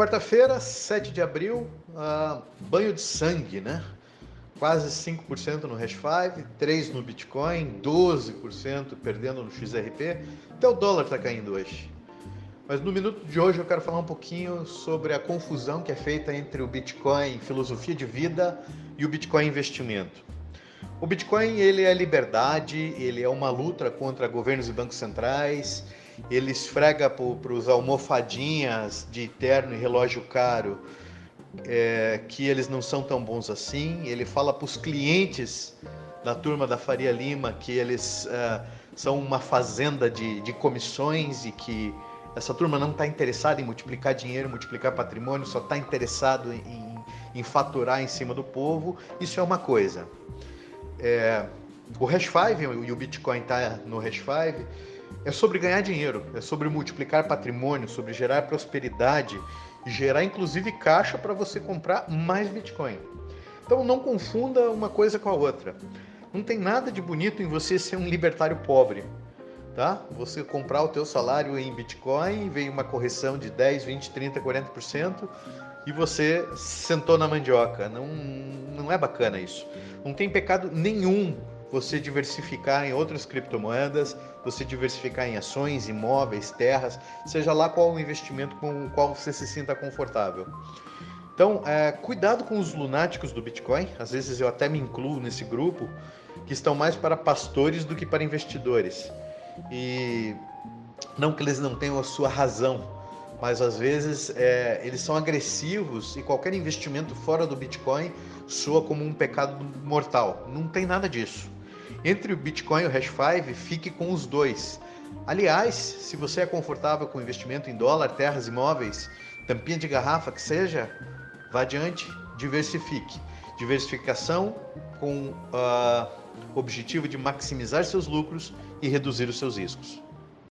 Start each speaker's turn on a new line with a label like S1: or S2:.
S1: Quarta-feira, 7 de abril, uh, banho de sangue, né? Quase 5% no Hash 5, 3% no Bitcoin, 12% perdendo no XRP. Até o dólar está caindo hoje. Mas no minuto de hoje eu quero falar um pouquinho sobre a confusão que é feita entre o Bitcoin filosofia de vida e o Bitcoin investimento. O Bitcoin ele é liberdade, ele é uma luta contra governos e bancos centrais, ele esfrega para os almofadinhas de terno e relógio caro é, que eles não são tão bons assim. Ele fala para os clientes da turma da Faria Lima que eles é, são uma fazenda de, de comissões e que essa turma não está interessada em multiplicar dinheiro, multiplicar patrimônio, só está interessado em, em, faturar em cima do povo. Isso é uma coisa. É, o Hash 5 e o Bitcoin está no Hash 5 é sobre ganhar dinheiro, é sobre multiplicar patrimônio, sobre gerar prosperidade, gerar inclusive caixa para você comprar mais Bitcoin. Então não confunda uma coisa com a outra. Não tem nada de bonito em você ser um libertário pobre tá? Você comprar o teu salário em Bitcoin, veio uma correção de 10, 20, 30, 40% e você sentou na mandioca. Não, não é bacana isso. Não tem pecado nenhum você diversificar em outras criptomoedas, você diversificar em ações, imóveis, terras, seja lá qual o investimento com o qual você se sinta confortável. Então, é, cuidado com os lunáticos do Bitcoin, às vezes eu até me incluo nesse grupo, que estão mais para pastores do que para investidores. E não que eles não tenham a sua razão, mas às vezes é, eles são agressivos e qualquer investimento fora do Bitcoin soa como um pecado mortal. Não tem nada disso. Entre o Bitcoin e o Hash 5, fique com os dois. Aliás, se você é confortável com investimento em dólar, terras, imóveis, tampinha de garrafa, que seja, vá adiante, diversifique. Diversificação com uh, o objetivo de maximizar seus lucros e reduzir os seus riscos.